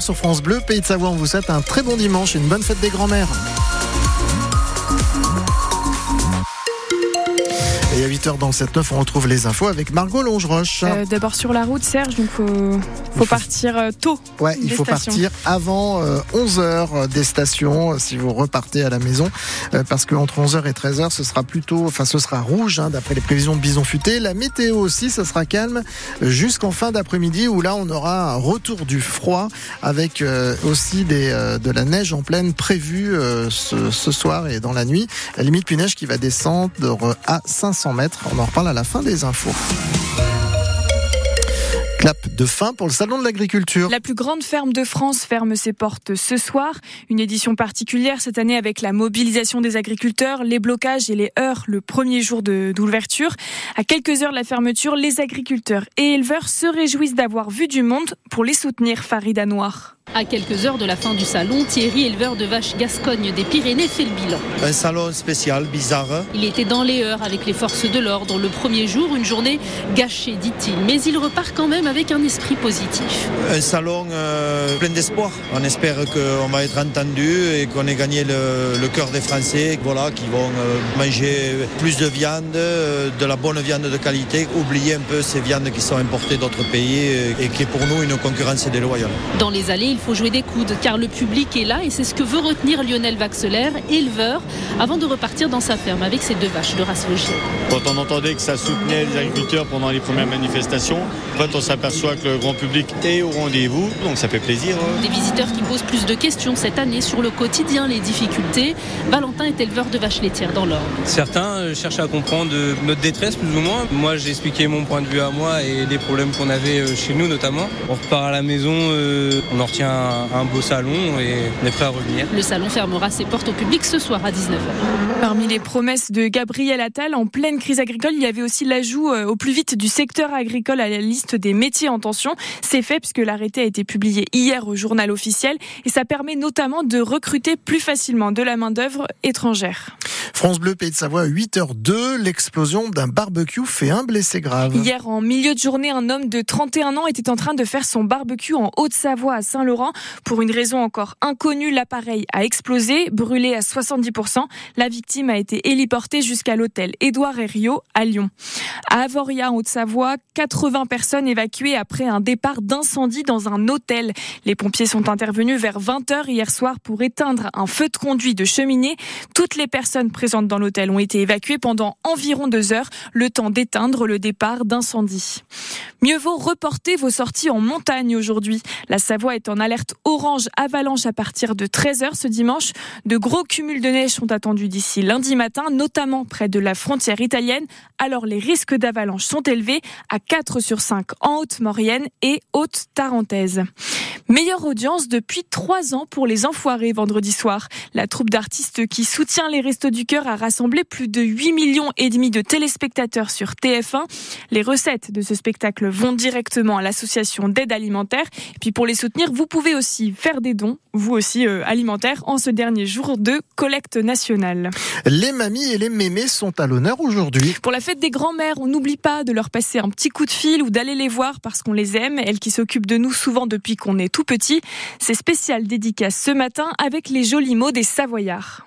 Sur France Bleu, Pays de Savoie, on vous souhaite un très bon dimanche et une bonne fête des grands-mères. Et à 8h dans le 7-9, on retrouve les infos avec Margot Longeroche. Euh, D'abord sur la route, Serge, donc faut, faut partir euh, tôt. Ouais, il faut stations. partir avant 11h des stations euh, si vous repartez à la maison. Euh, parce qu'entre 11h et 13h, ce sera plutôt, enfin, ce sera rouge, hein, d'après les prévisions de Bison Futé. La météo aussi, ça sera calme euh, jusqu'en fin d'après-midi où là, on aura un retour du froid avec euh, aussi des, euh, de la neige en pleine prévue euh, ce, ce soir et dans la nuit. La limite puis neige qui va descendre à 500 mètres. On en reparle à la fin des infos. Clap de fin pour le salon de l'agriculture. La plus grande ferme de France ferme ses portes ce soir. Une édition particulière cette année avec la mobilisation des agriculteurs, les blocages et les heures le premier jour d'ouverture. À quelques heures de la fermeture, les agriculteurs et éleveurs se réjouissent d'avoir vu du monde pour les soutenir, Farida Noir. À quelques heures de la fin du salon, Thierry, éleveur de vaches Gascogne des Pyrénées, fait le bilan. Un salon spécial, bizarre. Il était dans les heures avec les forces de l'ordre le premier jour, une journée gâchée, dit-il. Mais il repart quand même avec un esprit positif. Un salon euh, plein d'espoir. On espère qu'on va être entendu et qu'on ait gagné le, le cœur des Français, voilà, qui vont euh, manger plus de viande, euh, de la bonne viande de qualité, oublier un peu ces viandes qui sont importées d'autres pays et qui est pour nous une concurrence déloyale. Dans les allées, il faut jouer des coudes car le public est là et c'est ce que veut retenir Lionel Vaxelaire, éleveur, avant de repartir dans sa ferme avec ses deux vaches de race logicielle. Quand on entendait que ça soutenait les agriculteurs pendant les premières manifestations, en fait, on s'aperçoit que le grand public est au rendez-vous, donc ça fait plaisir. hein. Des visiteurs qui posent plus de questions cette année sur le quotidien, les difficultés. Valentin est éleveur de vaches laitières dans l'Orne. Certains euh, cherchent à comprendre euh, notre détresse plus ou moins. Moi j'ai expliqué mon point de vue à moi et les problèmes qu'on avait euh, chez nous notamment. On repart à la maison, on en retient un, un beau salon et on est prêt à revenir. Le salon fermera ses portes au public ce soir à 19h. Parmi les promesses de Gabriel Attal, en pleine crise agricole, il y avait aussi l'ajout euh, au plus vite du secteur agricole à la liste des métiers en tension. C'est fait puisque l'arrêté a été publié hier au journal officiel et ça permet notamment de recruter plus facilement de la main-d'œuvre étrangère. France Bleu, Pays de Savoie, 8h02, l'explosion d'un barbecue fait un blessé grave. Hier, en milieu de journée, un homme de 31 ans était en train de faire son barbecue en Haute-Savoie à Saint-Laurent. Pour une raison encore inconnue, l'appareil a explosé, brûlé à 70%. La victime a été héliportée jusqu'à l'hôtel Édouard Herriot à Lyon. À Avoria, en Haute-Savoie, 80 personnes évacuées après un départ d'incendie dans un hôtel. Les pompiers sont intervenus vers 20h hier soir pour éteindre un feu de conduit de cheminée. Toutes les personnes présentes dans l'hôtel ont été évacuées pendant environ deux heures, le temps d'éteindre le départ d'incendie. Mieux vaut reporter vos sorties en montagne aujourd'hui. La Savoie est en alerte orange avalanche à partir de 13h ce dimanche. De gros cumuls de neige sont attendus d'ici lundi matin, notamment près de la frontière italienne. Alors les risques d'avalanche sont élevés à 4 sur 5 en Haute-Maurienne et Haute-Tarentaise. Meilleure audience depuis trois ans pour les Enfoirés vendredi soir. La troupe d'artistes qui soutient les Restos du Cœur a rassemblé plus de 8 millions et demi de téléspectateurs sur TF1. Les recettes de ce spectacle vont directement à l'association d'aide alimentaire. Et puis pour les soutenir, vous pouvez aussi faire des dons, vous aussi euh, alimentaires, en ce dernier jour de collecte nationale. Les mamies et les mémés sont à l'honneur aujourd'hui. Pour la fête des grands-mères, on n'oublie pas de leur passer un petit coup de fil ou d'aller les voir parce qu'on les aime, elles qui s'occupent de nous souvent depuis qu'on est tout petit. C'est spécial dédicace ce matin avec les jolis mots des Savoyards.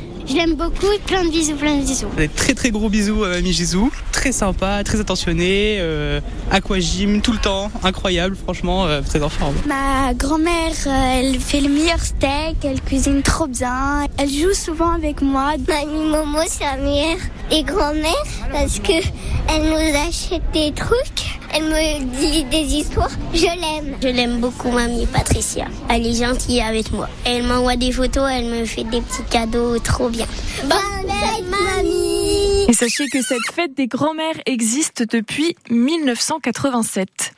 Je l'aime beaucoup. Plein de bisous, plein de bisous. Des très très gros bisous à Mamie Gisou, très sympa, très attentionné, euh, aquagym tout le temps, incroyable franchement, euh, très en forme. Ma grand-mère, euh, elle fait le meilleur steak, elle cuisine trop bien. Elle joue souvent avec moi. Mamie Momo, c'est la meilleure des grand-mères parce que elle nous achète des trucs. Elle me dit des histoires. Je l'aime. Je l'aime beaucoup, mamie Patricia. Elle est gentille avec moi. Elle m'envoie des photos, elle me fait des petits cadeaux trop bien. Bonne fête, mamie Et sachez que cette fête des grands-mères existe depuis 1987.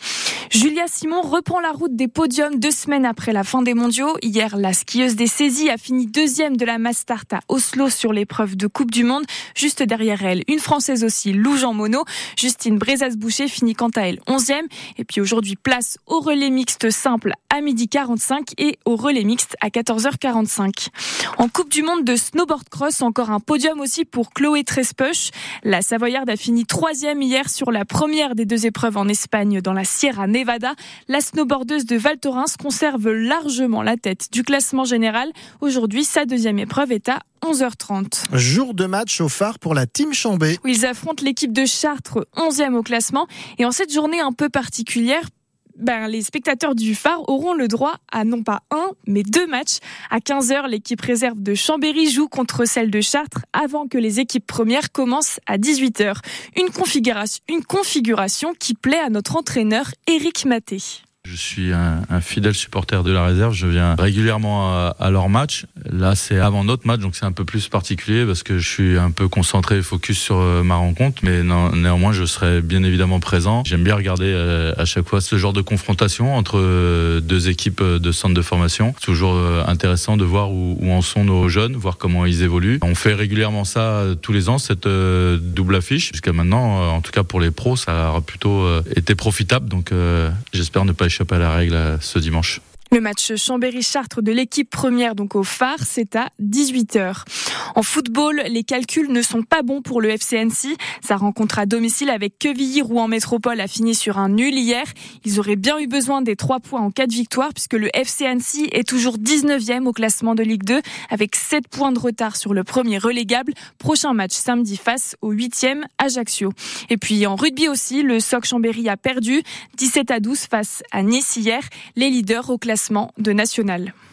Julia Simon reprend la route des podiums deux semaines après la fin des mondiaux. Hier, la skieuse des saisies a fini deuxième de la Mastart à Oslo sur l'épreuve de Coupe du Monde. Juste derrière elle, une Française aussi, Lou Jean Monod. Justine Brezas-Boucher finit quant à elle onzième. Et puis aujourd'hui, place au relais mixte simple à midi 45 et au relais mixte à 14h45. En Coupe du Monde de snowboard cross, encore un podium aussi pour Chloé Trespech. La Savoyarde a fini troisième hier sur la première des deux épreuves en Espagne dans la Sierra Nevada. La snowboardeuse de Val Thorens conserve largement la tête du classement général. Aujourd'hui, sa deuxième épreuve est à 11h30. Jour de match au phare pour la team Chambé. Ils affrontent l'équipe de Chartres, 11e au classement. Et en cette journée un peu particulière, ben, les spectateurs du phare auront le droit à non pas un, mais deux matchs. À 15h, l'équipe réserve de Chambéry joue contre celle de Chartres avant que les équipes premières commencent à 18h. Une une configuration qui plaît à notre entraîneur Éric Maté. Je suis un, fidèle supporter de la réserve. Je viens régulièrement à, à leur match. Là, c'est avant notre match, donc c'est un peu plus particulier parce que je suis un peu concentré, focus sur euh, ma rencontre. Mais néanmoins, je serai bien évidemment présent. J'aime bien regarder euh, à chaque fois ce genre de confrontation entre euh, deux équipes de centre de formation. C'est toujours intéressant de voir où, où, en sont nos jeunes, voir comment ils évoluent. On fait régulièrement ça tous les ans, cette double affiche. Jusqu'à maintenant, en tout cas pour les pros, ça a plutôt été profitable. Donc, j'espère ne pas échappe à la règle ce dimanche. Le match Chambéry-Chartres de l'équipe première, donc au phare, c'est à 18h. En football, les calculs ne sont pas bons pour le FC Annecy. Sa rencontre à domicile avec Quevilly-Rouen Métropole a fini sur un nul hier. Ils auraient bien eu besoin des trois points en cas de victoire puisque le FC Annecy est toujours 19e au classement de Ligue 2 avec 7 points de retard sur le premier relégable. Prochain match samedi face au 8e Ajaccio. Et puis en rugby aussi, le SOC Chambéry a perdu 17 à 12 face à Nice hier. Les leaders au de national.